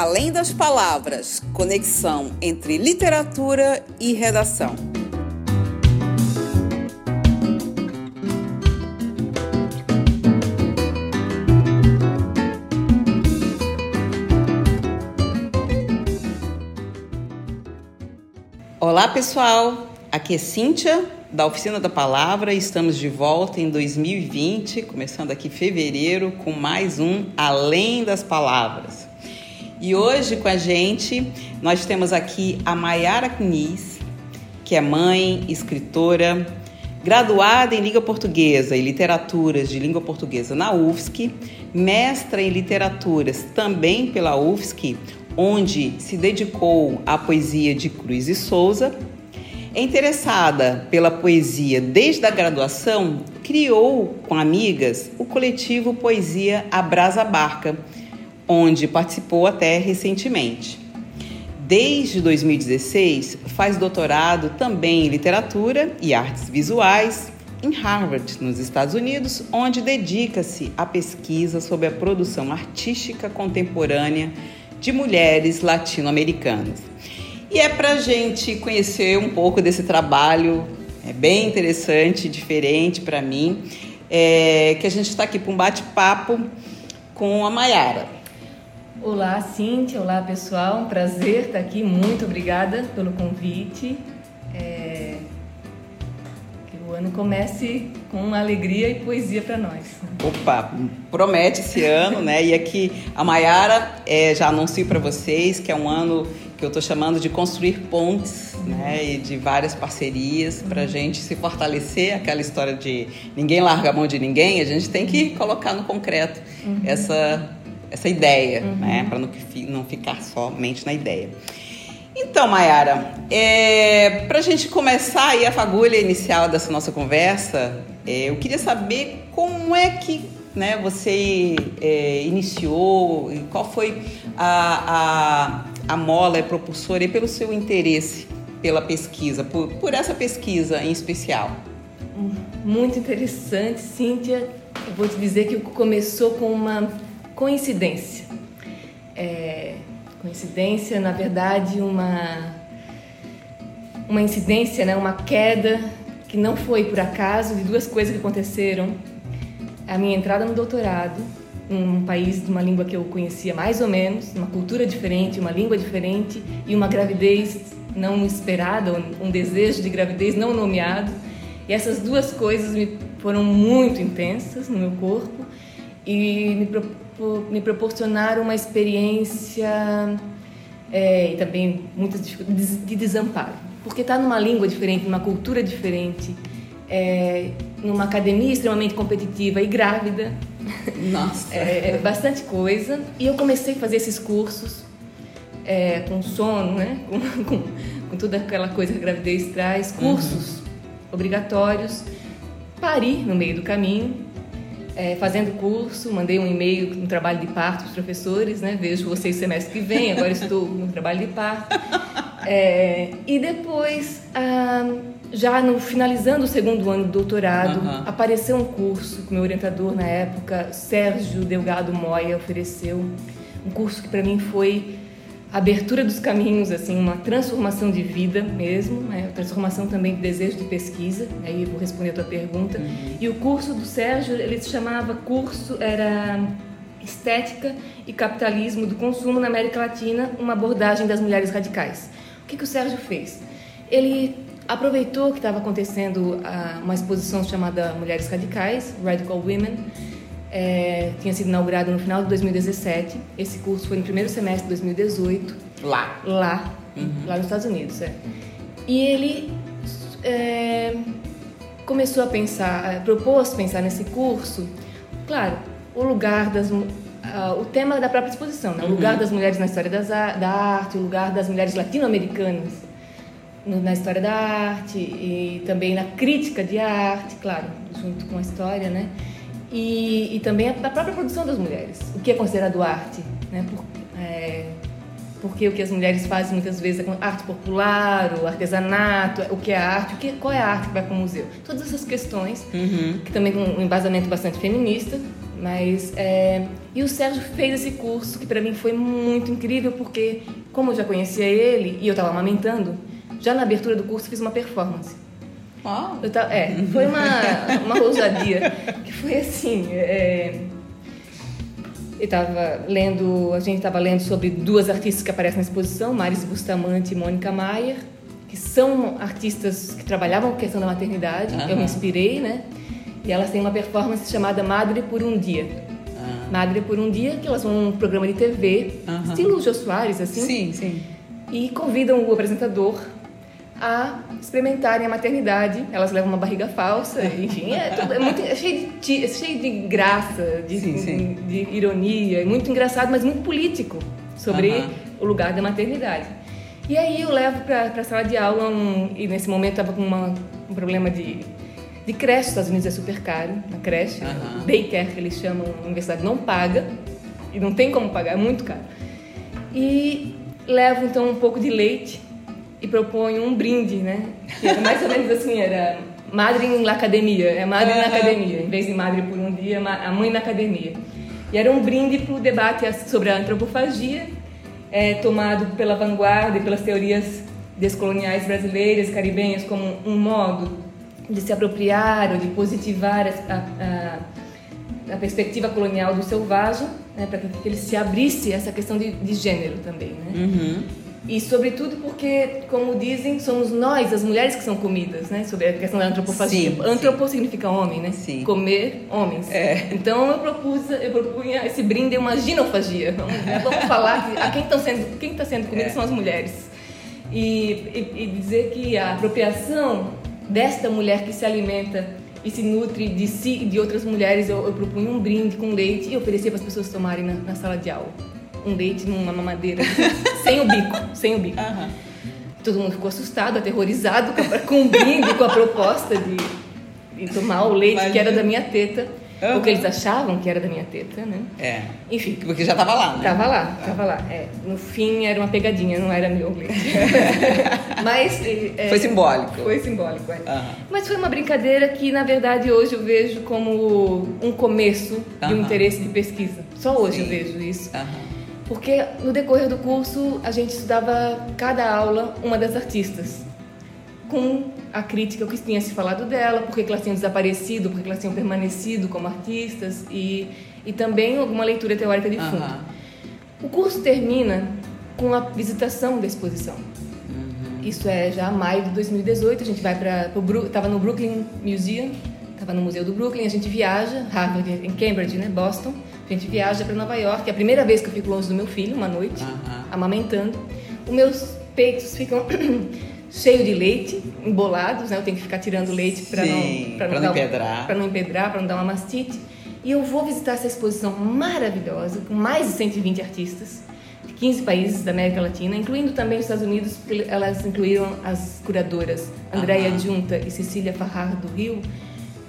Além das palavras, conexão entre literatura e redação. Olá, pessoal. Aqui é Cíntia da Oficina da Palavra. Estamos de volta em 2020, começando aqui fevereiro com mais um Além das Palavras. E hoje com a gente nós temos aqui a Maiara Kniz, que é mãe, escritora, graduada em língua portuguesa e literaturas de língua portuguesa na UFSC, mestra em literaturas também pela UFSC, onde se dedicou à poesia de Cruz e Souza. É interessada pela poesia desde a graduação, criou com amigas o coletivo Poesia Abrasa Barca onde participou até recentemente. Desde 2016, faz doutorado também em literatura e artes visuais em Harvard, nos Estados Unidos, onde dedica-se à pesquisa sobre a produção artística contemporânea de mulheres latino-americanas. E é para a gente conhecer um pouco desse trabalho, é bem interessante, diferente para mim, é, que a gente está aqui para um bate-papo com a Mayara. Olá, Cíntia. Olá, pessoal. Um prazer estar aqui. Muito obrigada pelo convite. É... Que o ano comece com alegria e poesia para nós. Opa, promete esse ano, né? E aqui a Maiara é, já anuncio para vocês que é um ano que eu estou chamando de construir pontes, né? E de várias parcerias para a gente se fortalecer. Aquela história de ninguém larga a mão de ninguém, a gente tem que colocar no concreto uhum. essa essa ideia, uhum. né? Para não, não ficar somente na ideia. Então, Mayara, é, para a gente começar aí a fagulha inicial dessa nossa conversa, é, eu queria saber como é que né, você é, iniciou, qual foi a, a, a mola propulsora e pelo seu interesse pela pesquisa, por, por essa pesquisa em especial. Muito interessante, Cíntia. Eu vou te dizer que começou com uma coincidência. É, coincidência, na verdade, uma, uma incidência, né, uma queda que não foi por acaso de duas coisas que aconteceram. A minha entrada no doutorado, num país de uma língua que eu conhecia mais ou menos, uma cultura diferente, uma língua diferente e uma gravidez não esperada, um desejo de gravidez não nomeado. E essas duas coisas me foram muito intensas no meu corpo e me me proporcionaram uma experiência é, e também muitas dificuldades de desamparo. Porque estar tá numa língua diferente, numa cultura diferente, é, numa academia extremamente competitiva e grávida. Nossa! É, é, bastante coisa. E eu comecei a fazer esses cursos é, com sono, né? Com, com, com, toda aquela coisa que a gravidez traz, cursos uhum. obrigatórios. Pari no meio do caminho é, fazendo curso, mandei um e-mail no trabalho de parto para os professores, né? Vejo vocês semestre que vem, agora estou no trabalho de parto. É, e depois, ah, já no, finalizando o segundo ano do doutorado, uhum. apareceu um curso que meu orientador na época, Sérgio Delgado Moya, ofereceu. Um curso que para mim foi abertura dos caminhos, assim, uma transformação de vida mesmo, né? transformação também de desejo de pesquisa. Aí vou responder a tua pergunta. Uhum. E o curso do Sérgio, ele se chamava curso era Estética e Capitalismo do Consumo na América Latina, uma abordagem das mulheres radicais. O que, que o Sérgio fez? Ele aproveitou que estava acontecendo ah, uma exposição chamada Mulheres Radicais, Radical Women, é, tinha sido inaugurado no final de 2017. Esse curso foi no primeiro semestre de 2018. Lá? Lá, uhum. lá nos Estados Unidos. É. E ele é, começou a pensar, propôs pensar nesse curso, claro, o lugar das uh, o tema da própria exposição, né? o lugar uhum. das mulheres na história das, da arte, o lugar das mulheres latino-americanas na história da arte e também na crítica de arte, claro, junto com a história, né? E, e também a, própria produção das mulheres. O que é considerado arte, né? Por, é, porque o que as mulheres fazem muitas vezes é arte popular, o artesanato, o que é arte, o que, qual é a arte que vai para o museu. Todas essas questões, uhum. que também com um embasamento bastante feminista, Mas é... e o Sérgio fez esse curso que para mim foi muito incrível porque como eu já conhecia ele e eu estava amamentando, já na abertura do curso fiz uma performance. Oh. Tava... é, foi uma uma ousadia que foi assim. É... Eu estava lendo, a gente estava lendo sobre duas artistas que aparecem na exposição, Maris Bustamante e Mônica Maier, que são artistas que trabalhavam com a questão da maternidade. Uhum. Eu me inspirei, né? E elas têm uma performance chamada Madre por um Dia. Uhum. Madre por um Dia, que elas vão num programa de TV, uhum. estilo Jô Soares, assim. Sim, sim. E convidam o apresentador a experimentarem a maternidade. Elas levam uma barriga falsa, enfim, é, tudo, é, muito, é cheio, de, é cheio de graça, de, sim, sim. de, de ironia, é muito engraçado, mas muito político sobre o lugar da maternidade. E aí eu levo para a sala de aula, um, e nesse momento estava com uma, um problema de, de creche, nos Estados Unidos é super caro, na creche, uhum. daycare que eles chamam, a universidade não paga, e não tem como pagar, é muito caro. E levo então um pouco de leite e proponho um brinde, né? Que era mais ou menos assim, era madre na academia, é madre uhum. na academia, em vez de madre por um dia, a mãe na academia. E era um brinde para o debate sobre a antropofagia, é, tomado pela vanguarda e pelas teorias descoloniais brasileiras, caribenhas, como um modo de se apropriar ou de positivar a, a, a perspectiva colonial do selvagem, né, para que ele se abrisse essa questão de, de gênero também. Né? Uhum. E sobretudo porque, como dizem, somos nós, as mulheres, que são comidas, né? Sobre a questão da antropofagia. Sim, Antropo sim. significa homem, né? Sim. Comer homens. É. Então eu propus, eu propunha esse brinde uma ginofagia. Vamos, né? Vamos falar que a quem está sendo, quem está sendo comida é. são as mulheres. E, e, e dizer que a apropriação desta mulher que se alimenta e se nutre de si e de outras mulheres, eu, eu propunha um brinde com leite e oferecia para as pessoas tomarem na, na sala de aula um leite numa mamadeira, sem o bico, sem o bico. Uhum. Todo mundo ficou assustado, aterrorizado com o brinde, com a proposta de, de tomar o leite Imagina. que era da minha teta. Uhum. O que eles achavam que era da minha teta, né? É. Enfim. Porque já estava lá, né? Tava lá, tava lá. É. No fim era uma pegadinha, não era meu leite. Mas. É, foi simbólico. Foi simbólico, é. Uhum. Mas foi uma brincadeira que, na verdade, hoje eu vejo como um começo uhum. de um interesse de pesquisa. Só hoje Sim. eu vejo isso. Porque no decorrer do curso a gente estudava cada aula uma das artistas, com a crítica que tinha se falado dela, porque elas tinham desaparecido, porque elas tinham permanecido como artistas e, e também alguma leitura teórica de fundo. Uhum. O curso termina com a visitação da exposição. Uhum. Isso é já maio de 2018, a gente vai para estava no Brooklyn Museum, estava no Museu do Brooklyn, a gente viaja, Harvard em Cambridge, né, Boston a gente viaja para Nova York, é a primeira vez que eu fico longe do meu filho, uma noite, amamentando. Os meus peitos ficam cheios de leite, embolados, né? Eu tenho que ficar tirando leite para não, pra não, não empedrar. Para não empedrar, para não dar uma mastite. E eu vou visitar essa exposição maravilhosa, com mais de 120 artistas, de 15 países da América Latina, incluindo também os Estados Unidos, elas incluíram as curadoras Andréia Junta e Cecília Farrar do Rio,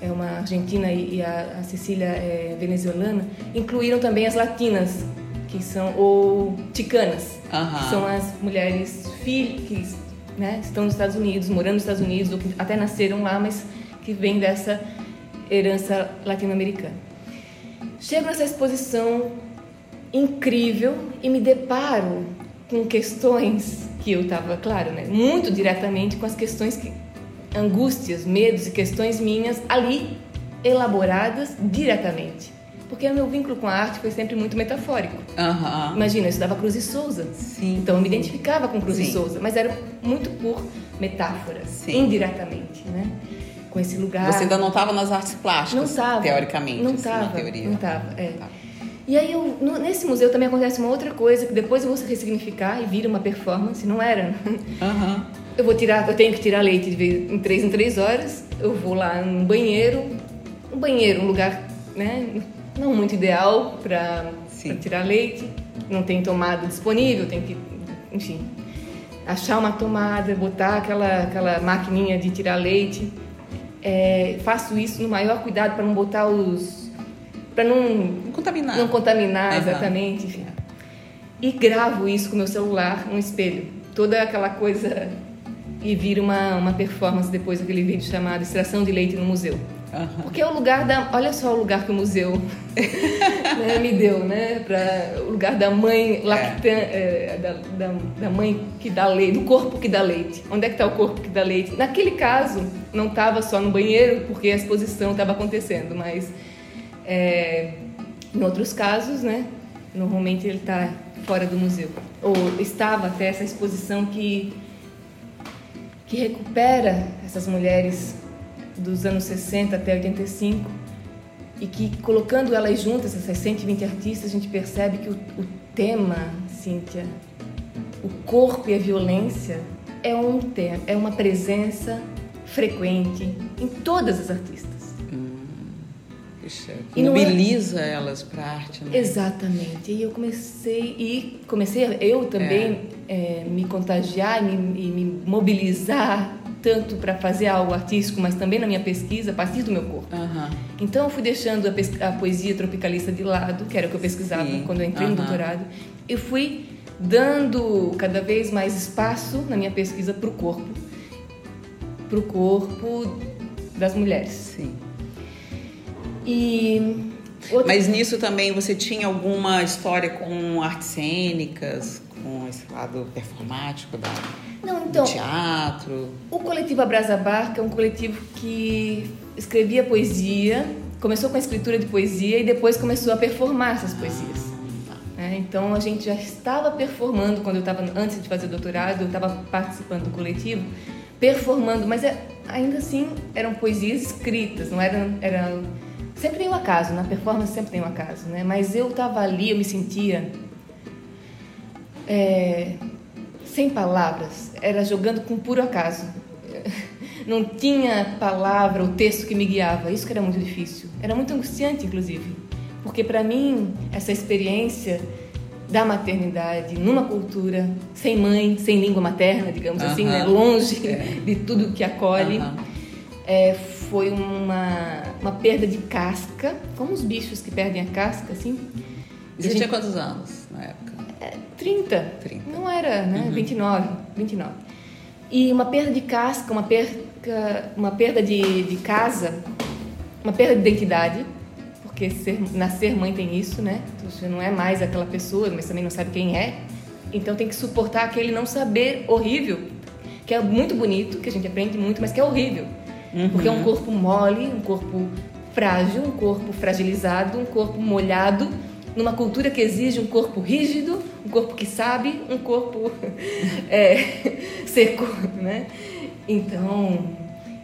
é uma argentina e a, Cecília é venezuelana, incluíram também as latinas, que são ou ticanas, que são as mulheres filhas que né, estão nos Estados Unidos, morando nos Estados Unidos, ou que até nasceram lá, mas que vêm dessa herança latino-americana. Chego nessa exposição incrível e me deparo com questões que eu estava, claro, né, muito diretamente com as questões que angústias, medos e questões minhas ali elaboradas diretamente. Porque o meu vínculo com a arte foi sempre muito metafórico. Uhum. Imagina, eu estudava Cruz e Souza. Sim. Então eu me identificava com Cruz Sim. e Souza, mas era muito por metáfora, Sim. indiretamente, né? Com esse lugar. Você ainda não estava nas artes plásticas, não estava, teoricamente, não assim, estava, na teoria. Não estava, é. Tá. E aí, eu, nesse museu também acontece uma outra coisa que depois eu vou ressignificar e vira uma performance, não era? Uhum. Eu vou tirar, eu tenho que tirar leite de em três em três horas. Eu vou lá no banheiro, um banheiro, um lugar, né, não muito ideal para tirar leite. Não tem tomada disponível, tem que, enfim, achar uma tomada, botar aquela aquela maquininha de tirar leite. É, faço isso no maior cuidado para não botar os para não, não contaminar, não contaminar uhum. exatamente, enfim. E gravo isso com meu celular no espelho. Toda aquela coisa e vira uma, uma performance depois daquele vídeo chamado Extração de Leite no Museu. Uhum. Porque é o lugar da. Olha só o lugar que o museu né, me deu, né? Pra, o lugar da mãe lactan, é. É, da, da, da, mãe que dá leite, do corpo que dá leite. Onde é que está o corpo que dá leite? Naquele caso, não estava só no banheiro, porque a exposição estava acontecendo, mas é, em outros casos, né? Normalmente ele está fora do museu. Ou estava até essa exposição que, que recupera essas mulheres dos anos 60 até 85 e que colocando elas juntas, essas 120 artistas, a gente percebe que o, o tema, Cíntia, o corpo e a violência é um tema, é uma presença frequente em todas as artistas. Hum, e mobiliza é... elas para a arte, né? Exatamente. E eu comecei e comecei eu também é. É, me contagiar e me, e me mobilizar tanto para fazer algo artístico, mas também na minha pesquisa, a partir do meu corpo. Uhum. Então eu fui deixando a, a, poesia tropicalista de lado, que era o que eu pesquisava Sim. quando eu entrei uhum. no doutorado, e fui dando cada vez mais espaço na minha pesquisa para o corpo, para o corpo das mulheres. Sim. E outra... Mas nisso também você tinha alguma história com artes cênicas, com esse lado performático da não, então, teatro? O coletivo Abrasa Barca é um coletivo que escrevia poesia, começou com a escritura de poesia e depois começou a performar essas poesias. Ah, tá. É, então a gente já estava performando quando eu estava antes de fazer o doutorado, eu estava participando do coletivo, performando, mas é, ainda assim eram poesias escritas, não eram, eram sempre tem um acaso, na performance sempre tem um acaso, né? Mas eu estava ali, eu me sentia é, sem palavras, era jogando com puro acaso. Não tinha palavra, o texto que me guiava. Isso que era muito difícil. Era muito angustiante, inclusive, porque para mim essa experiência da maternidade numa cultura sem mãe, sem língua materna, digamos uh -huh. assim, né? longe é. de tudo que acolhe, uh -huh. É, foi uma, uma perda de casca, como os bichos que perdem a casca, assim. E você gente... tinha quantos anos na época? 30. 30. Não era, né? Uhum. 29, 29. E uma perda de casca, uma perda, uma perda de, de casa, uma perda de identidade, porque ser, nascer mãe tem isso, né? Você não é mais aquela pessoa, mas também não sabe quem é. Então tem que suportar aquele não saber horrível, que é muito bonito, que a gente aprende muito, mas que é horrível. Uhum. Porque é um corpo mole, um corpo frágil, um corpo fragilizado, um corpo molhado numa cultura que exige um corpo rígido, um corpo que sabe, um corpo é, seco, né? Então,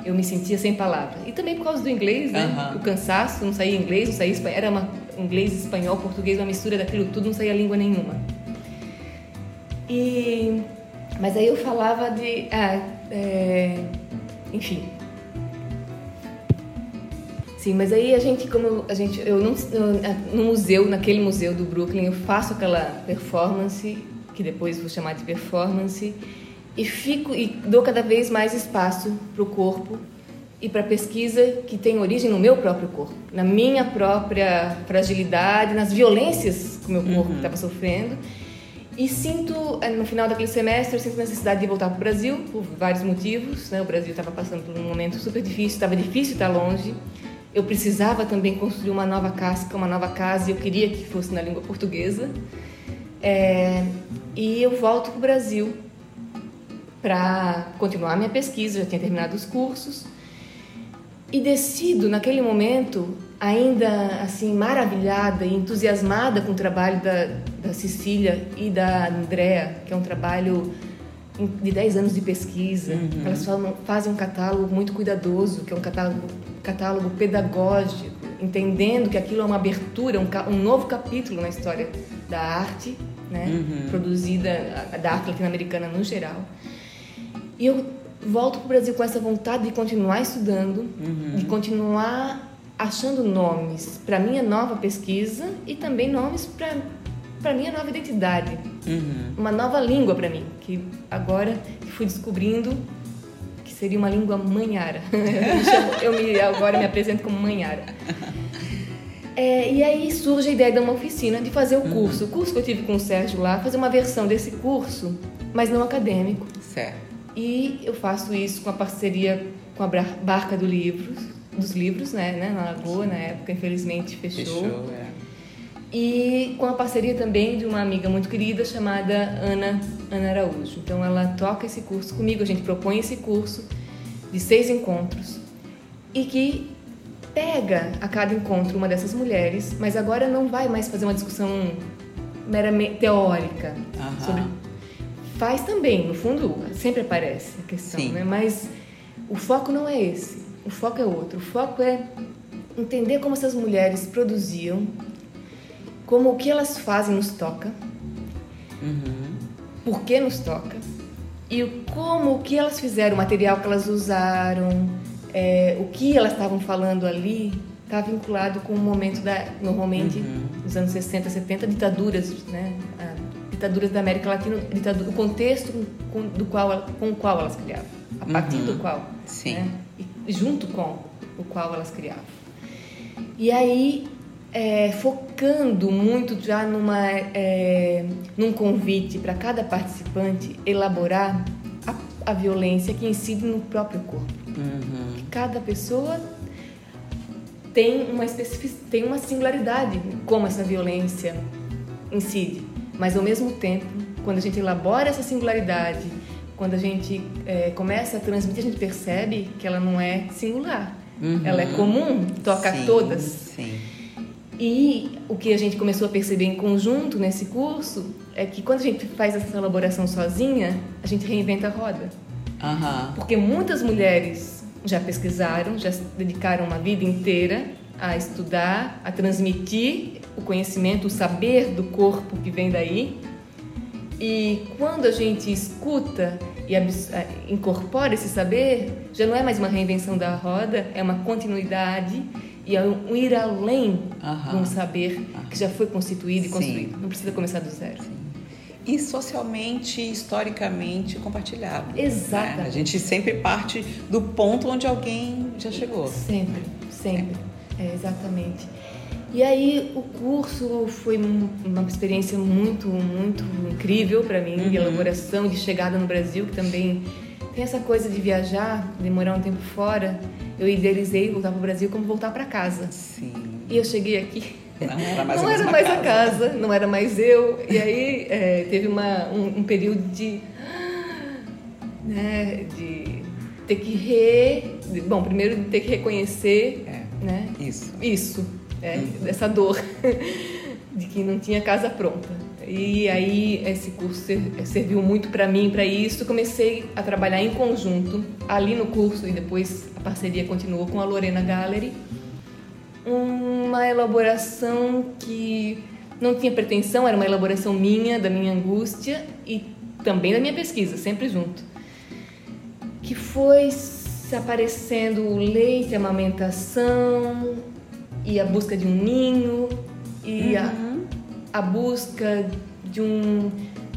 eu me sentia sem palavras. E também por causa do inglês, né? O cansaço, não saía inglês, não saía espanhol. Era uma, inglês, espanhol, português, uma mistura daquilo tudo, não saía língua nenhuma. E, mas aí eu falava de... Ah, é, enfim, Sim, mas aí a gente, como a gente, eu não, no museu, naquele museu do Brooklyn, eu faço aquela performance que depois vou chamar de performance e fico e dou cada vez mais espaço para o corpo e para pesquisa que tem origem no meu próprio corpo, na minha própria fragilidade, nas violências que o meu corpo estava uhum. sofrendo. E sinto, eh, no final daquele semestre, eu sinto necessidade de voltar para o Brasil, por vários motivos. Né? O Brasil estava passando por um momento super difícil, estava difícil estar longe eu precisava também construir uma nova casca, uma nova casa, e eu queria que fosse na língua portuguesa. É, e eu volto para o Brasil para continuar minha pesquisa, já tinha terminado os cursos. E decido, naquele momento, ainda assim maravilhada e entusiasmada com o trabalho da, da Cecília e da Andrea, que é um trabalho de 10 anos de pesquisa. Uhum. Elas fazem um catálogo muito cuidadoso, que é um catálogo catálogo pedagógico, entendendo que aquilo é uma abertura, um, um novo capítulo na história da arte, né? Uhum. produzida, da arte latino-americana no geral. E eu volto para o Brasil com essa vontade de continuar estudando, uhum. de continuar achando nomes para minha nova pesquisa e também nomes para para minha nova identidade, uhum. uma nova língua para mim, que agora fui descobrindo seria uma língua manhara. eu me, agora me apresento como manhara. É, e aí surge a ideia de uma oficina, de fazer o uhum. curso. Uhum. O curso que eu tive com o Sérgio lá, fazer uma versão desse curso, mas não acadêmico. Certo. E eu faço isso com a parceria com a Barca do Livro, dos livros, né, né, na Lagoa, na época, infelizmente fechou. Fechou, é. E com a parceria também de uma amiga muito querida chamada Ana, Ana Araújo. Então ela toca esse curso comigo, a gente propõe esse curso de seis encontros e que pega a cada encontro uma dessas mulheres, mas agora não vai mais fazer uma discussão meramente teórica Aham. sobre faz também, no fundo, sempre aparece a questão, Sim. né? Mas o foco não é esse. O foco é outro. O foco é entender como essas mulheres produziam, como o que elas fazem nos toca, Uhum. por que nos toca e como o que elas fizeram, o material que elas usaram, é, o que elas estavam falando ali está vinculado com o momento da normalmente nos anos 60, 70 ditaduras, né? A- ditaduras da América Latina, ditadu- o contexto com, do qual com o qual elas criavam, a partir Uhum. do qual, Sim. né? e junto com o qual elas criavam. E aí, é, focando muito já numa, é, num convite para cada participante elaborar a, a violência que incide no próprio corpo. Uhum. Cada pessoa tem uma, tem uma singularidade como essa violência incide, mas ao mesmo tempo, quando a gente elabora essa singularidade, quando a gente é, começa a transmitir, a gente percebe que ela não é singular. Uhum. Ela é comum, toca Sim, todas. E o que a gente começou a perceber em conjunto nesse curso é que quando a gente faz essa elaboração sozinha, a gente reinventa a roda. Aham. Porque muitas mulheres já pesquisaram, já se dedicaram uma vida inteira a estudar, a transmitir o conhecimento, o saber do corpo que vem daí. E quando a gente escuta e incorpora esse saber, já não é mais uma reinvenção da roda, é uma continuidade e é um ir além de um saber que já foi constituído e Sim. construído. Não precisa começar do zero. E socialmente, historicamente compartilhado. Exatamente. né? A gente sempre parte do ponto onde alguém já chegou. Sempre, sempre. É, exatamente. E aí o curso foi um- uma experiência muito, muito incrível para mim, de elaboração, de chegada no Brasil, que também tem essa coisa de viajar, demorar um tempo fora. Eu idealizei voltar para o Brasil como voltar para casa. Sim. E eu cheguei aqui. Não era mais não a era mais a casa. casa, não era mais eu. E aí é, teve uma, um, um período de. Né, de ter que re. de- Bom, primeiro de ter que reconhecer É. né, Isso. isso, é, essa dor de que não tinha casa pronta. E aí esse curso ser- serviu muito para mim para isso. Comecei a trabalhar em conjunto ali no curso e depois a parceria continuou com a Lorena Gallery. Uma elaboração que não tinha pretensão, era uma elaboração minha, da minha angústia e também da minha pesquisa, sempre junto. Que foi se aparecendo o leite, a amamentação e a busca de um ninho e a, a busca de, um,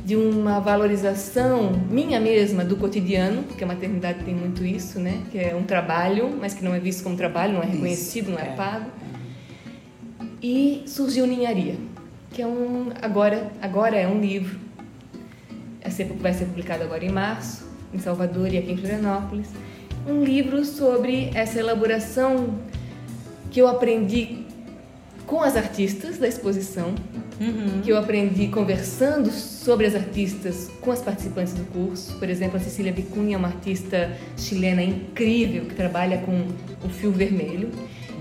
de uma valorização minha mesma do cotidiano, porque a maternidade tem muito isso, né? Que é um trabalho, mas que não é visto como trabalho, não é reconhecido, não é, é. pago. E surgiu Ninharia, que é um agora agora é um livro. Vai ser publicado agora em março, em Salvador e aqui em Florianópolis. Um livro sobre essa elaboração que eu aprendi com as artistas da exposição, que eu aprendi conversando sobre as artistas com as participantes do curso. Por exemplo, a Cecília Bicunha é uma artista chilena incrível que trabalha com o fio vermelho.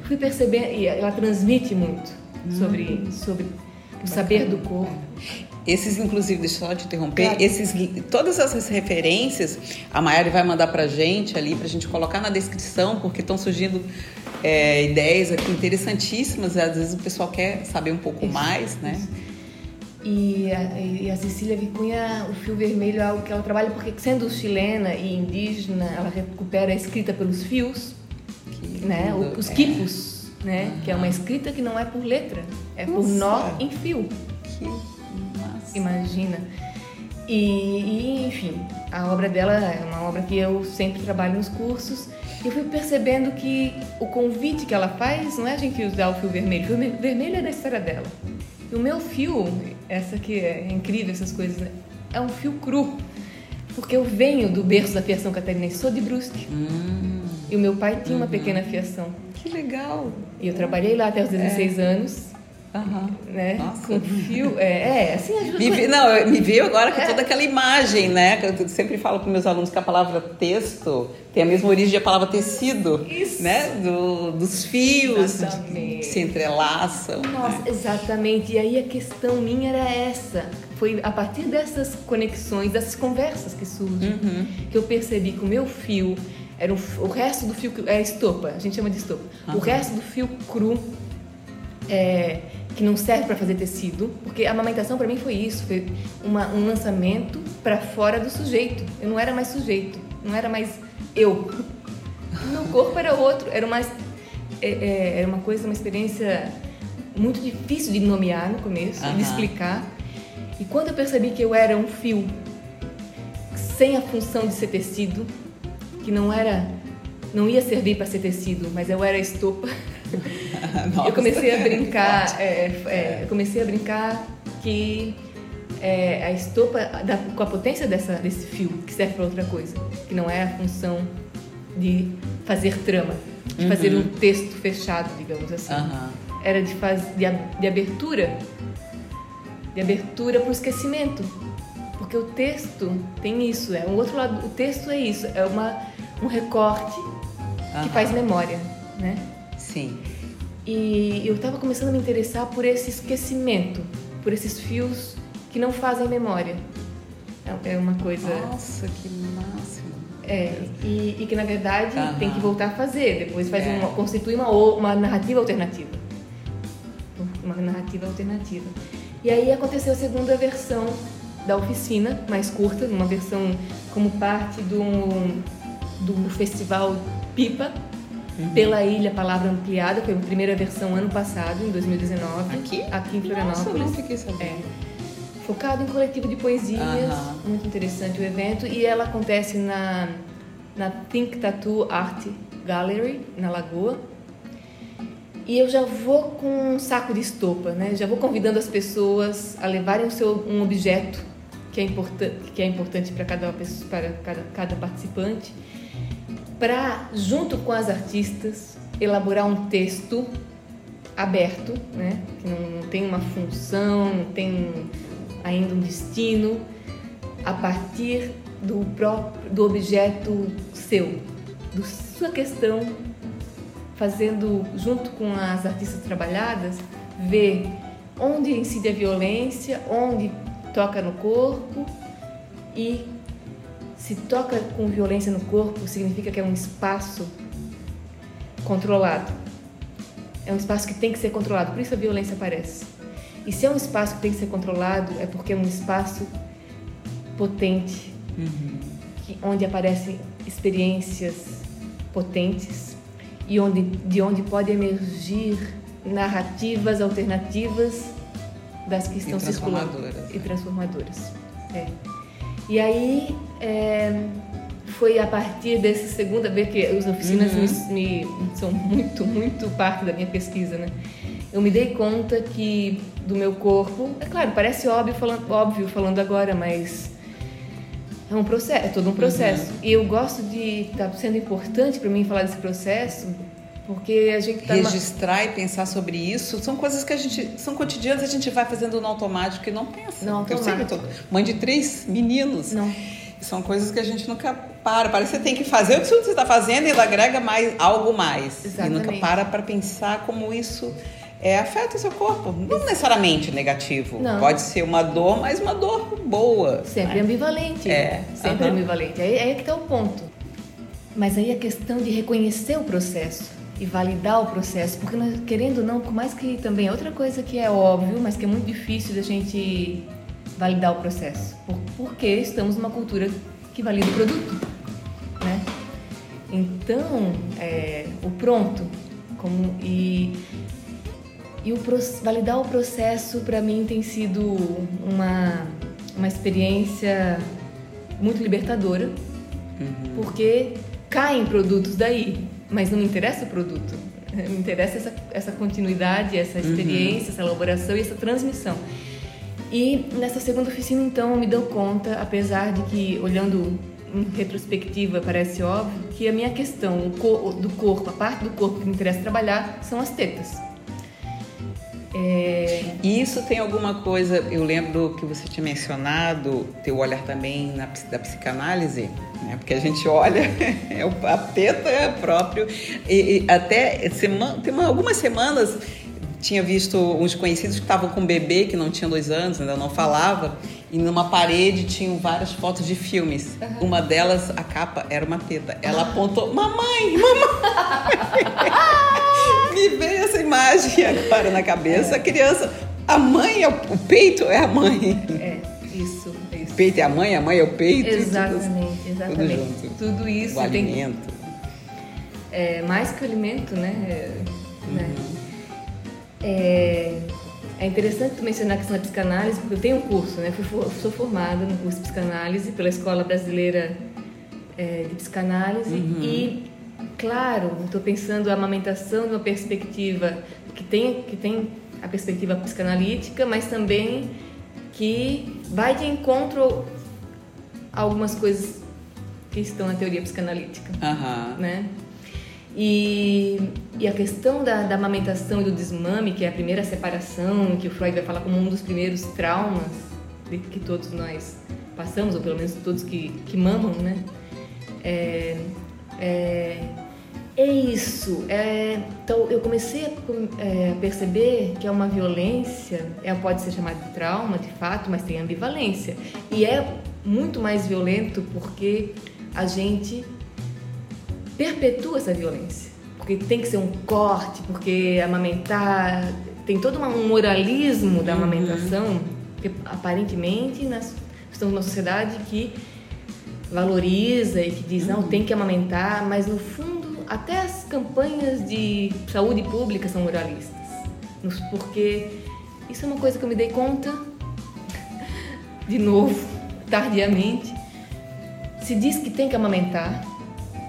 Fui percebendo, e ela transmite muito sobre, sobre o saber do corpo. Esses, inclusive, deixa eu só te interromper, Claro. esses, todas essas referências, a Maiara vai mandar pra gente ali, pra gente colocar na descrição, porque estão surgindo é, ideias aqui interessantíssimas, e às vezes o pessoal quer saber um pouco Isso, mais, né? E a, e a Cecília Vicunha, o fio vermelho é algo que ela trabalha porque, sendo chilena e indígena, ela recupera a escrita pelos fios, Que né? Lindo. Os É. quipos, né? Que é uma escrita que não é por letra, é por Nossa. nó em fio. Que. Imagina. E, e, enfim, a obra dela é uma obra que eu sempre trabalho nos cursos. E eu fui percebendo que o convite que ela faz não é a gente usar o fio vermelho. O fio ver- vermelho é da história dela. E o meu fio, essa que é incrível, essas coisas, né? é um fio cru. Porque eu venho do berço da fiação catarinense, sou de Brusque. Hum, E o meu pai tinha uma pequena fiação. Que legal. E eu trabalhei lá até os 16 é. anos. Uhum. Né? Nossa. Com fio. É, é assim ajuda. Me, não, me veio agora com é. toda aquela imagem, né? Que eu sempre falo para meus alunos que a palavra texto tem a mesma origem da palavra tecido. Isso. Né? Do, dos fios que se entrelaçam. Nossa, né? exatamente. E aí a questão minha era essa. Foi a partir dessas conexões, dessas conversas que surgem, uhum. que eu percebi que o meu fio era um, o resto do fio é estopa, a gente chama de estopa. Uhum. O resto do fio cru é, que não serve para fazer tecido, porque a amamentação para mim foi isso, foi uma, um lançamento para fora do sujeito. Eu não era mais sujeito, não era mais eu. Meu corpo era outro, era mais é, é, era uma coisa, uma experiência muito difícil de nomear no começo, uhum. de explicar. E quando eu percebi que eu era um fio sem a função de ser tecido, que não era, não ia servir para ser tecido, mas eu era estopa. eu comecei a brincar, é, é, eu comecei a brincar que é, a estopa da, com a potência dessa, desse fio que serve para outra coisa, que não é a função de fazer trama, de uhum. fazer um texto fechado, digamos assim. Uhum. Era de, faz, de, de abertura, de abertura para o esquecimento, porque o texto tem isso, é um outro lado. O texto é isso, é uma um recorte uhum. que faz memória, né? Sim. E eu estava começando a me interessar por esse esquecimento, por esses fios que não fazem memória. É, é uma coisa. Nossa, que máximo! É, e, e que na verdade uhum. tem que voltar a fazer, depois faz é. uma, constitui uma, uma narrativa alternativa. Uma narrativa alternativa. E aí aconteceu a segunda versão da oficina, mais curta, uma versão como parte do, do festival Pipa, Uhum. Pela Ilha Palavra Ampliada, foi a primeira versão ano passado, em 2019. Aqui? Aqui em Florianópolis. Nossa, fiquei sabendo. É. Focado em coletivo de poesias, uhum. muito interessante o evento. E ela acontece na, na Think Tattoo Art Gallery, na Lagoa. E eu já vou com um saco de estopa, né? Já vou convidando as pessoas a levarem o seu, um objeto que é, importan que é importante para cada, para cada, cada participante para, junto com as artistas, elaborar um texto aberto, né? que não, não tem uma função, não tem ainda um destino, a partir do próprio do objeto seu, da sua questão, fazendo junto com as artistas trabalhadas, ver onde incide a violência, onde toca no corpo e se toca com violência no corpo, significa que é um espaço controlado. É um espaço que tem que ser controlado, por isso a violência aparece. E se é um espaço que tem que ser controlado, é porque é um espaço potente, uhum. que, onde aparecem experiências potentes e onde, de onde pode emergir narrativas alternativas das que estão circulando e transformadoras. É. E aí é, foi a partir dessa segunda vez que as oficinas uhum. me, me, são muito, muito parte da minha pesquisa, né? Eu me dei conta que do meu corpo, é claro, parece óbvio falando, óbvio falando agora, mas é um processo, é todo um processo. Uhum. E eu gosto de estar tá sendo importante para mim falar desse processo porque a gente tá registrar e pensar sobre isso são coisas que a gente são cotidianas a gente vai fazendo no automático e não pensa não eu sempre tô mãe de três meninos não são coisas que a gente nunca para parece que você tem que fazer o que você está fazendo e ele agrega mais algo mais Exatamente. e nunca para para pensar como isso é, afeta o seu corpo. Não necessariamente negativo. Não. Pode ser uma dor, mas uma dor boa. Sempre né? ambivalente. É. Sempre uhum. ambivalente. Aí, aí é que está o ponto. Mas aí a questão de reconhecer o processo e validar o processo, porque nós, querendo ou não, por mais que também é outra coisa que é óbvio, mas que é muito difícil da gente validar o processo, por, porque estamos numa cultura que valida o produto, né? Então, é, o pronto, como e e o validar o processo para mim tem sido uma uma experiência muito libertadora, uhum. porque caem produtos daí, mas não me interessa o produto. Me interessa essa, essa continuidade, essa uhum. experiência, uhum. essa elaboração e essa transmissão. E nessa segunda oficina, então, me deu conta, apesar de que, olhando em retrospectiva parece óbvio que a minha questão do corpo, a parte do corpo que me interessa trabalhar são as tetas. É... Isso tem alguma coisa, eu lembro que você tinha mencionado, teu olhar também na, da psicanálise, né? porque a gente olha, é a teta é próprio, e, e até semana, tem uma, algumas semanas tinha visto uns conhecidos que estavam com um bebê que não tinha dois anos, ainda não falava, e numa parede tinham várias fotos de filmes. Uhum. Uma delas, a capa era uma teta. Ela apontou: Mamãe, mamãe! Me veio essa imagem agora na cabeça. A criança, a mãe é o, o, peito é a mãe. É, isso, isso. O peito é a mãe, a mãe é o peito. Exatamente, tudo, exatamente. Tudo, junto. tudo isso. O alimento. É, mais que o alimento, né? É, uhum. né? É, é interessante tu mencionar a questão da psicanálise, porque eu tenho um curso, né? Fui, sou formada no curso de psicanálise pela Escola Brasileira é, de Psicanálise uhum. e, claro, estou pensando a amamentação de uma perspectiva que tem, que tem a perspectiva psicanalítica, mas também que vai de encontro a algumas coisas que estão na teoria psicanalítica, uhum. né? E, e a questão da, da, amamentação e do desmame, que é a primeira separação, que o Freud vai falar como um dos primeiros traumas de, que todos nós passamos, ou pelo menos todos que, que mamam, né? É, é, é isso. É, então, eu comecei a é, perceber que é uma violência, é, pode ser chamada de trauma, de fato, mas tem ambivalência. E é muito mais violento porque a gente perpetua essa violência. Porque tem que ser um corte, porque amamentar. Tem todo um moralismo da uhum. amamentação, porque aparentemente nós estamos numa sociedade que valoriza e que diz, não, tem que amamentar, mas no fundo, até as campanhas de saúde pública são moralistas. Porque isso é uma coisa que eu me dei conta, de novo, tardiamente. Se diz que tem que amamentar,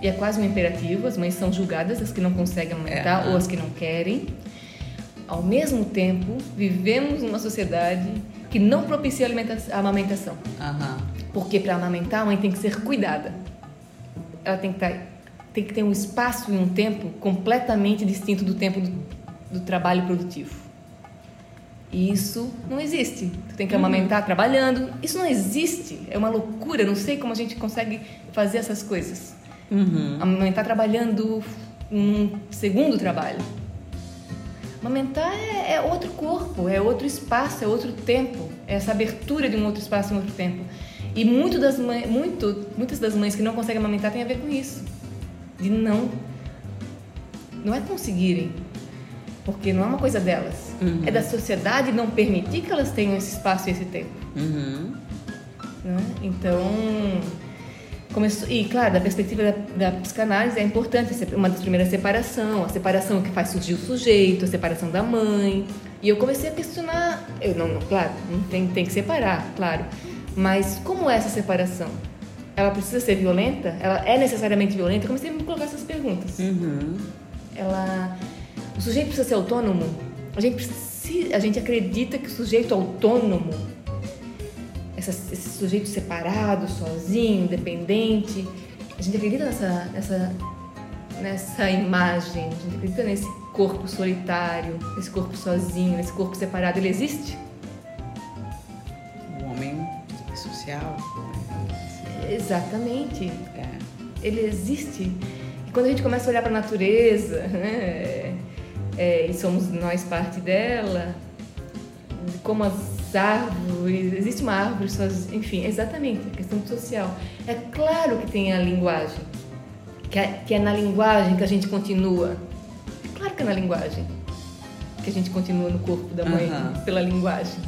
e é quase um imperativo, as mães são julgadas, as que não conseguem amamentar é. ou as que não querem. Ao mesmo tempo, vivemos numa sociedade que não propicia a amamentação. Uhum. Porque para amamentar, a mãe tem que ser cuidada. Ela tem que, tá, tem que ter um espaço e um tempo completamente distinto do tempo do, do trabalho produtivo. E isso não existe. Tu tem que uhum. amamentar uhum. trabalhando. Isso não existe. É uma loucura. Não sei como a gente consegue fazer essas coisas. Uhum. Amamentar trabalhando um segundo trabalho. Amamentar é, é, outro corpo, é outro espaço, é outro tempo, é essa abertura de um outro espaço, um outro tempo. E muito das mães, muito, muitas das mães que não conseguem amamentar tem a ver com isso, de não, não é conseguirem, porque não é uma coisa delas, uhum. é da sociedade não permitir que elas tenham esse espaço e esse tempo. Uhum. Né? Então começou e claro da perspectiva da, da, psicanálise é importante uma das primeiras separação a separação que faz surgir o sujeito a separação da mãe. E eu comecei a questionar eu não, não claro não tem tem que separar claro. Mas como é essa separação? Ela precisa ser violenta? Ela é necessariamente violenta? Eu comecei a me colocar essas perguntas. Uhum. ela o sujeito precisa ser autônomo? A gente precisa, a gente acredita que o sujeito autônomo essa, esse sujeito separado, sozinho, independente. A gente acredita nessa, nessa, nessa imagem, a gente acredita nesse corpo solitário, nesse corpo sozinho, nesse corpo separado. Ele existe? O homem social. Exatamente. É. Ele existe. E quando a gente começa a olhar para a natureza, né, é, e somos nós parte dela, como as árvores, existe uma árvore, suas, enfim, exatamente, a questão social. É claro que tem a linguagem, que é, que é na linguagem que a gente continua. É claro que é na linguagem que a gente continua no corpo da mãe, uhum. pela linguagem,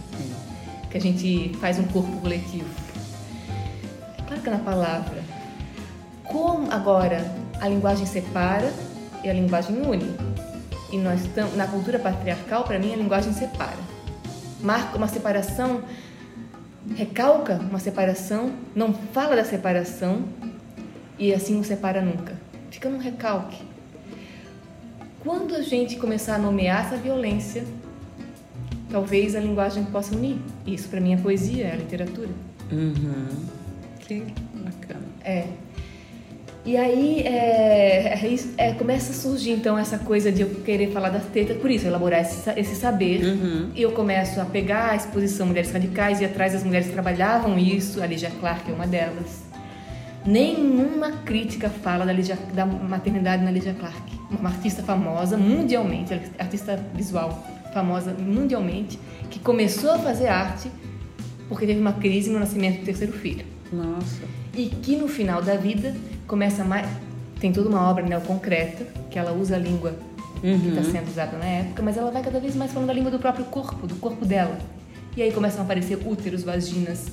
que a gente faz um corpo coletivo. É claro que é na palavra. Como agora a linguagem separa e a linguagem une. E nós estamos na cultura patriarcal, para mim a linguagem separa marca uma separação, recalca uma separação, não fala da separação e assim não separa nunca. Fica num recalque. Quando a gente começar a nomear essa violência, talvez a linguagem possa unir. Isso para mim é poesia, é literatura. Uhum. Que bacana. É. E aí é, é, é, começa a surgir então essa coisa de eu querer falar das tetas, por isso, elaborar esse, esse saber. Uhum. E eu começo a pegar a exposição Mulheres Radicais e atrás das mulheres trabalhavam isso, a Lígia Clark é uma delas. Nenhuma crítica fala da, Lydia, da maternidade na Lydia Clark, uma artista famosa mundialmente, artista visual famosa mundialmente, que começou a fazer arte porque teve uma crise no nascimento do terceiro filho. Nossa. E que no final da vida começa mais. Tem toda uma obra neoconcreta, que ela usa a língua uhum. que está sendo usada na época, mas ela vai cada vez mais falando da língua do próprio corpo, do corpo dela. E aí começam a aparecer úteros, vaginas,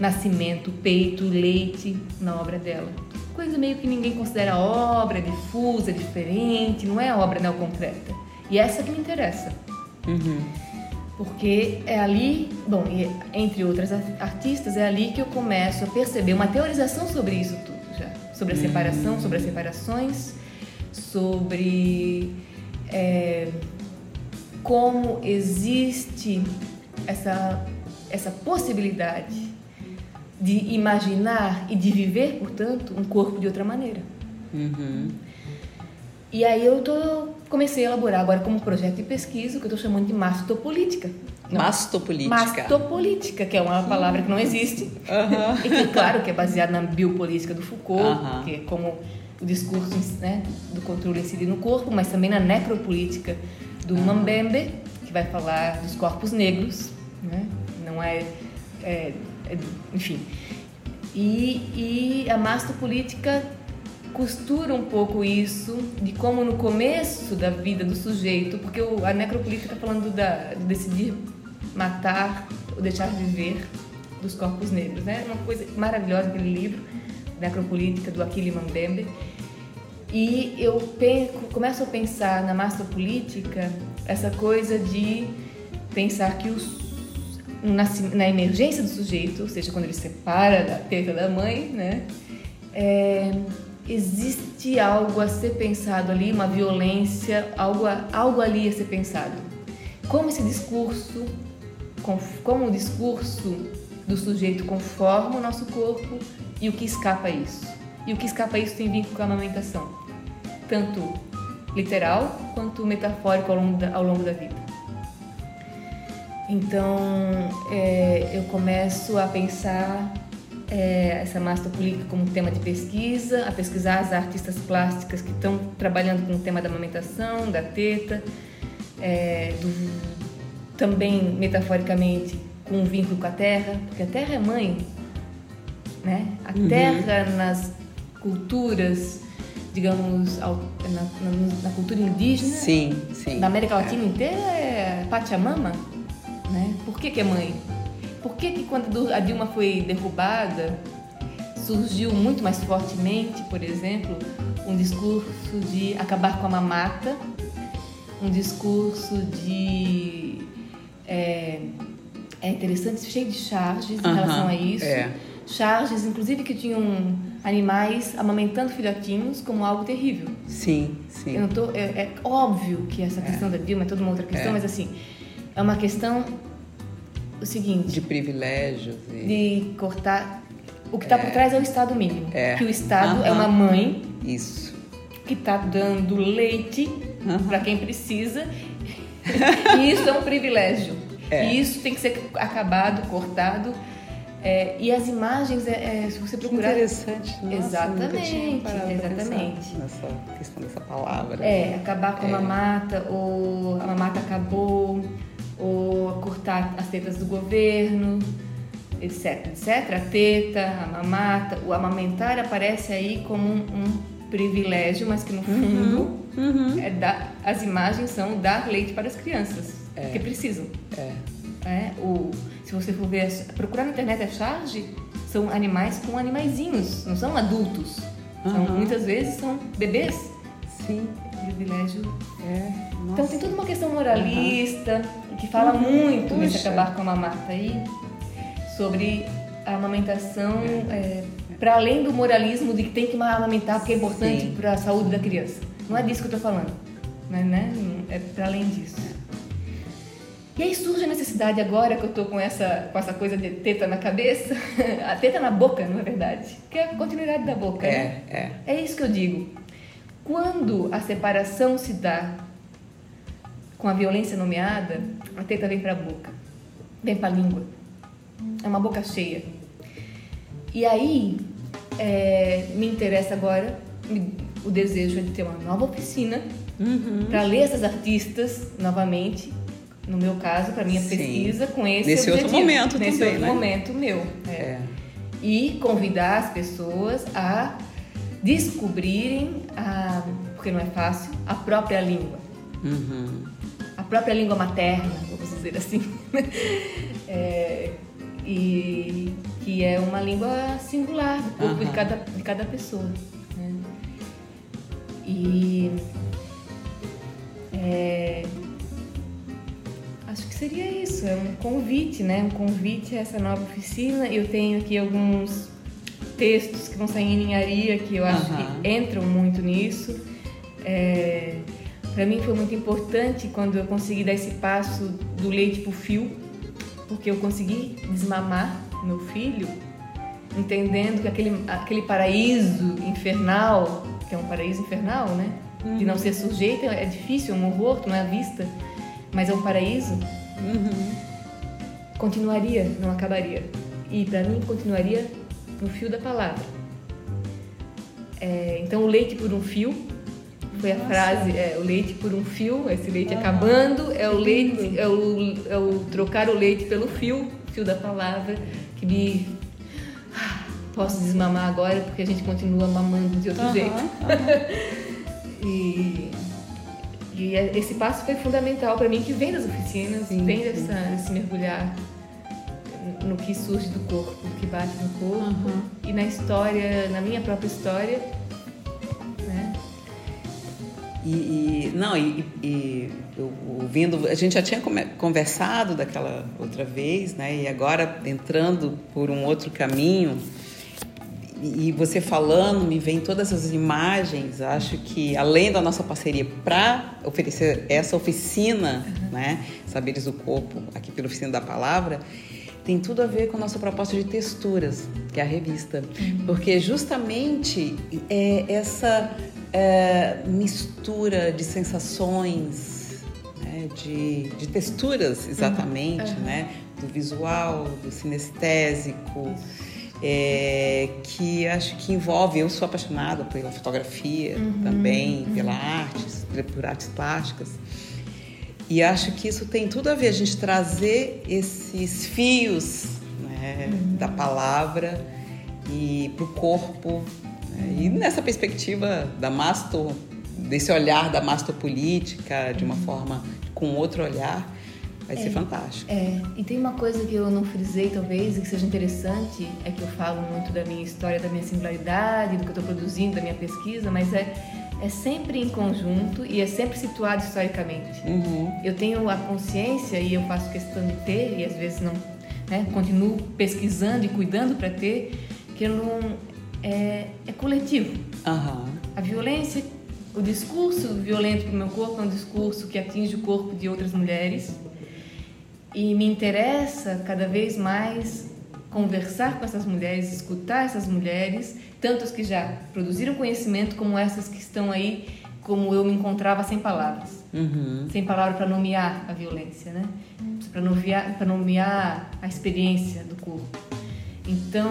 nascimento, peito, leite na obra dela. Coisa meio que ninguém considera obra, é difusa, é diferente, não é obra neoconcreta. E é essa que me interessa. Uhum. Porque é ali, bom, entre outras artistas, é ali que eu começo a perceber uma teorização sobre isso tudo. Sobre a separação, sobre as separações, sobre é, como existe essa, essa possibilidade de imaginar e de viver, portanto, um corpo de outra maneira. Uhum. E aí eu tô, comecei a elaborar agora como projeto de pesquisa o que eu estou chamando de mastopolítica. Não, mastopolítica. Mastopolítica, que é uma palavra que não existe. Uhum. e que, claro, que é baseada na biopolítica do Foucault, uhum. que é como o discurso né, do controle incidido no corpo, mas também na necropolítica do uhum. Mambembe, que vai falar dos corpos negros, né? não é, é é, enfim. E, e a mastopolítica costura um pouco isso de como no começo da vida do sujeito, porque a necropolítica está falando da, de decidir matar ou deixar viver dos corpos negros, né? Uma coisa maravilhosa aquele livro, Necropolítica do Achille Mbembe. E eu penso, começo a pensar na mastopolítica essa coisa de pensar que os na, na emergência do sujeito, ou seja, quando ele separa da teta da mãe, né? É, existe algo a ser pensado ali, uma violência, algo, algo ali a ser pensado. Como esse discurso, como o discurso do sujeito conforma o nosso corpo e o que escapa a isso. E o que escapa a isso tem vínculo com a amamentação, tanto literal quanto metafórico ao longo da, ao longo da vida. Então é, eu começo a pensar é, essa mastopolítica como tema de pesquisa, a pesquisar as artistas plásticas que estão trabalhando com o tema da amamentação, da teta, é, do, também metaforicamente com um vínculo com a terra, porque a terra é mãe, né? A uhum. terra nas culturas, digamos, na, na, na cultura indígena, sim, sim, na América Latina inteira é Pachamama. Né? Por que, que é mãe? Por que, que quando a Dilma foi derrubada, surgiu muito mais fortemente, por exemplo, um discurso de acabar com a mamata, um discurso de. É, é interessante, cheio de charges em relação a isso. É. Charges, inclusive, que tinham animais amamentando filhotinhos como algo terrível. Sim, sim. Eu não tô, é, é óbvio que essa questão é. da Dilma é toda uma outra questão, é. mas assim, é uma questão o seguinte de privilégios e... de cortar o que está é. por trás é o Estado mínimo é. que o Estado é uma mãe isso que está dando leite para quem precisa e isso é um privilégio é. e isso tem que ser acabado cortado é, e as imagens, é, é, se você procurar. Interessante, nossa, Exatamente, exatamente. Nessa questão dessa palavra. É, acabar com é. a mamata, ou a mamata acabou, ou cortar as tetas do governo, etc, etc. A teta, a mamata, o amamentar aparece aí como um, um privilégio, mas que no fundo uhum, uhum. É dar, as imagens são dar leite para as crianças é. que precisam. É. É, o, se você for ver, procurar na internet a charge, são animais com animaizinhos, não são adultos. São, uhum. muitas vezes são bebês. Sim. Privilégio. É. Então tem toda uma questão moralista que fala uhum. muito nesse acabar com a mamata aí sobre a amamentação é, para além do moralismo de que tem que amamentar porque é importante para a saúde da criança. Não é disso que eu estou falando, né? né? É para além disso. E aí surge a necessidade agora que eu tô com essa, com essa coisa de teta na cabeça, a teta na boca, não é verdade? Que é a continuidade da boca. É, né? é. É isso que eu digo. Quando a separação se dá com a violência nomeada, a teta vem para a boca, vem para a língua. É uma boca cheia. E aí é, me interessa agora o desejo é de ter uma nova oficina Uhum. para ler essas artistas novamente. No meu caso, para minha Sim. pesquisa, com esse Nesse outro objetivo. momento Nesse também, outro né? momento meu. é. É. E convidar as pessoas a descobrirem, a, porque não é fácil, a própria língua. Uhum. A própria língua materna, vamos dizer assim. É, e que é uma língua singular do corpo de, cada, de cada pessoa. né? E é, acho que seria isso, é um convite, né? Um convite a essa nova oficina. Eu tenho aqui alguns textos que vão sair em ninharia que eu acho que entram muito nisso. É, para mim foi muito importante quando eu consegui dar esse passo do leite pro fio, porque eu consegui desmamar meu filho, entendendo que aquele, aquele paraíso infernal, que é um paraíso infernal, né? De não ser sujeito é difícil, é um horror, não é à vista, mas é um paraíso. Continuaria, não acabaria. E para mim continuaria no fio da palavra. É, então o leite por um fio foi a frase, é, o leite por um fio, esse leite acabando, é o leite, é o, é o trocar o leite pelo fio, fio da palavra, que me posso desmamar agora porque a gente continua mamando de outro Aham, jeito. aham. E, e é- esse passo foi fundamental para mim, que vem das oficinas, Sim, vem sim. dessa, desse mergulhar no que surge do corpo, no que bate no corpo Aham. e na história, na minha própria história? E, e- não, e, e eu ouvindo, a gente já tinha conversado daquela outra vez, né? E agora entrando por um outro caminho, e, você falando, me vem todas essas imagens. Acho que além da nossa parceria para oferecer essa oficina, né? Saberes do Corpo, aqui pela Oficina da Palavra, tem tudo a ver com a nossa proposta de texturas, que é a revista. Porque justamente é essa é, mistura de sensações, né, de, de texturas exatamente, né, do visual, do sinestésico, é, que acho que envolve. Eu sou apaixonada pela fotografia também, pela arte, por artes plásticas. E acho que isso tem tudo a ver, a gente trazer esses fios né, da palavra e para o corpo. Né, E nessa perspectiva da masto, desse olhar da mastopolítica, de uma forma, com outro olhar, vai ser fantástico. É, e tem uma coisa que eu não frisei talvez e que seja interessante, é que eu falo muito da minha história, da minha singularidade, do que eu estou produzindo, da minha pesquisa, mas é, é sempre em conjunto e é sempre situado historicamente. Uhum. Eu tenho a consciência e eu faço questão de ter, e às vezes não, né, continuo pesquisando e cuidando para ter, que eu não, é, é coletivo. Aham. A violência, o discurso violento para o meu corpo é um discurso que atinge o corpo de outras mulheres e me interessa cada vez mais conversar com essas mulheres, escutar essas mulheres, tanto as que já produziram conhecimento como essas que estão aí como eu me encontrava sem palavras, Uhum. sem palavra para nomear a violência, né? Para nomear, para nomear a experiência do corpo. Então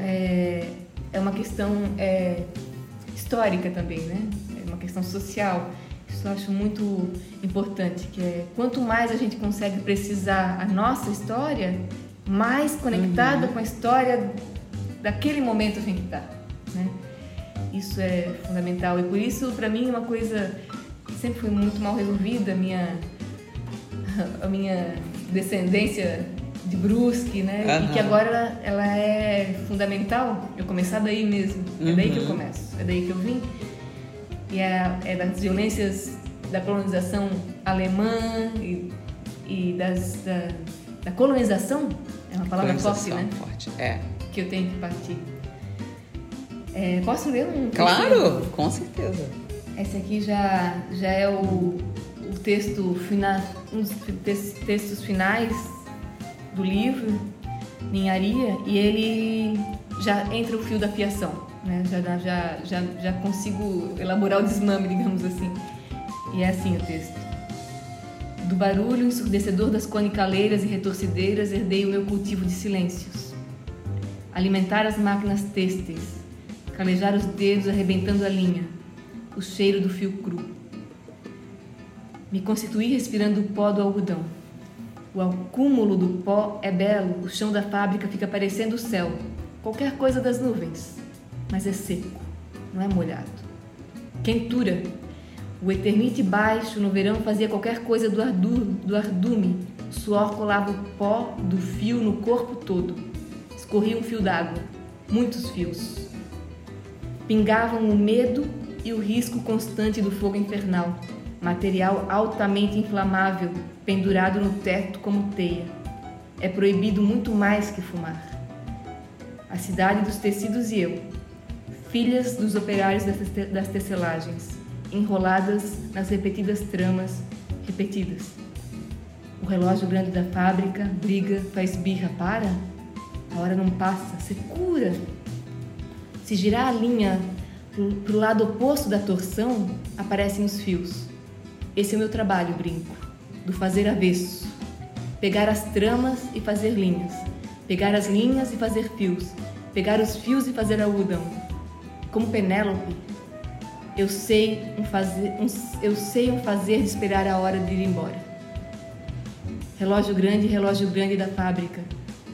é, é uma questão é, histórica também, né? É uma questão social. Isso eu acho muito importante, que é quanto mais a gente consegue precisar a nossa história, mais conectada com a história daquele momento a gente está, né? Isso é fundamental e por isso para mim é uma coisa que sempre foi muito mal resolvida a minha a minha descendência de Brusque, né? E Aham. que agora ela, ela é fundamental. Eu começar daí mesmo. É daí que eu Uhum. começo. É daí que eu vim. E é, é das violências da colonização alemã e, e das, da, da colonização. É uma palavra forte, né? forte. É. Que eu tenho que partir. É, posso ler um? Claro, com certeza. Esse aqui já, já é o, o texto fina, um dos textos finais do livro, Ninharia, e ele já entra o fio da fiação, né? Já, já, já, já consigo elaborar o desmame, digamos assim. E é assim o texto. Do barulho ensurdecedor das conicaleiras e retorcideiras herdei o meu cultivo de silêncios. Alimentar as máquinas têxteis, calejar os dedos arrebentando a linha, o cheiro do fio cru. Me constituí respirando o pó do algodão. O acúmulo do pó é belo, o chão da fábrica fica parecendo o céu, qualquer coisa das nuvens, mas é seco, não é molhado. Quentura. O eternite baixo no verão fazia qualquer coisa do, ardu, do ardume. O suor colava o pó do fio no corpo todo. Escorria um fio d'água, muitos fios. Pingavam o medo e o risco constante do fogo infernal, material altamente inflamável, pendurado no teto como teia. É proibido muito mais que fumar. A cidade dos tecidos e eu, filhas dos operários das tecelagens, enroladas nas repetidas tramas repetidas. O relógio grande da fábrica briga, faz birra, para. A hora não passa, secura. Se girar a linha para o lado oposto da torção, aparecem os fios. Esse é o meu trabalho, brinco, do fazer avesso. Pegar as tramas e fazer linhas. Pegar as linhas e fazer fios. Pegar os fios e fazer algodão. Como Penélope, eu sei um fazer, um, eu sei um fazer de esperar a hora de ir embora. Relógio grande, relógio grande da fábrica,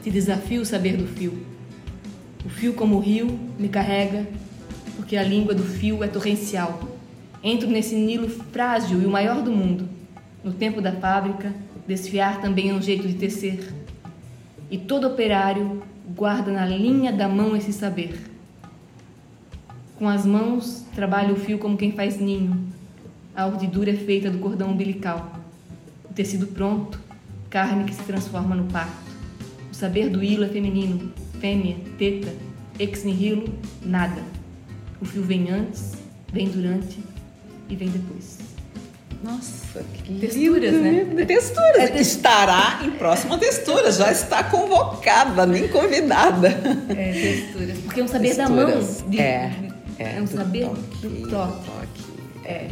te desafio saber do fio. O fio como o rio me carrega, porque a língua do fio é torrencial. Entro nesse Nilo frágil e o maior do mundo. No tempo da fábrica, desfiar também é um jeito de tecer. E todo operário guarda na linha da mão esse saber. Com as mãos, trabalha o fio como quem faz ninho. A urdidura é feita do cordão umbilical. O tecido pronto, carne que se transforma no parto. O saber do hilo é feminino, fêmea, teta, ex nihilo, nada. O fio vem antes, vem durante e vem depois. Nossa, que Texturas, lindo, né? Texturas. É, estará em próxima textura, já está convocada, nem convidada. É, texturas. Porque é um saber texturas. da mão. De, é, é, é um saber toque, do toque. toque. É.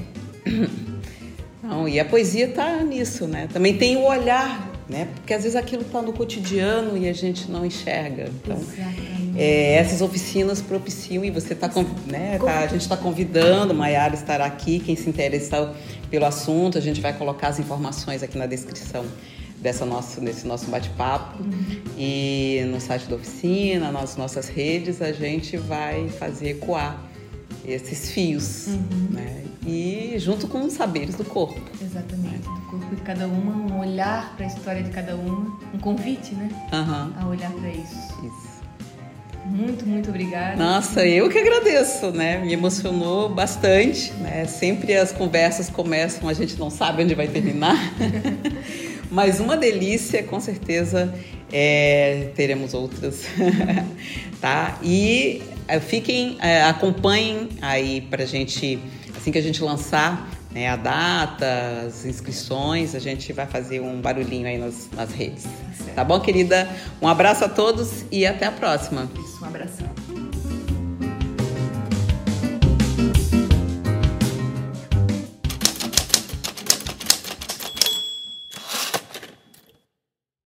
Não, e a poesia está nisso, né? Também tem o olhar, né? Porque às vezes aquilo está no cotidiano e a gente não enxerga. Então, é, essas oficinas propiciam e você está, né? Tá, a gente está convidando, Maiara estará aqui, quem se interessa pelo assunto, a gente vai colocar as informações aqui na descrição dessa nosso, desse nosso bate-papo. Uhum. E no site da oficina, nas nossas redes, a gente vai fazer ecoar esses fios, uhum. né? E junto com os saberes do corpo. Exatamente, do corpo de cada uma, um olhar para a história de cada uma, um convite, né? Uhum. A olhar para isso. Isso. Muito, muito obrigada. Nossa, eu que agradeço, né? Me emocionou bastante, né? Sempre as conversas começam, a gente não sabe onde vai terminar. Mas uma delícia, com certeza é, teremos outras, tá? E fiquem, é, acompanhem aí pra gente, assim que a gente lançar né, a data, as inscrições, a gente vai fazer um barulhinho aí nas, nas redes. Tá, tá bom, querida? Um abraço a todos e até a próxima. Isso, um abraço.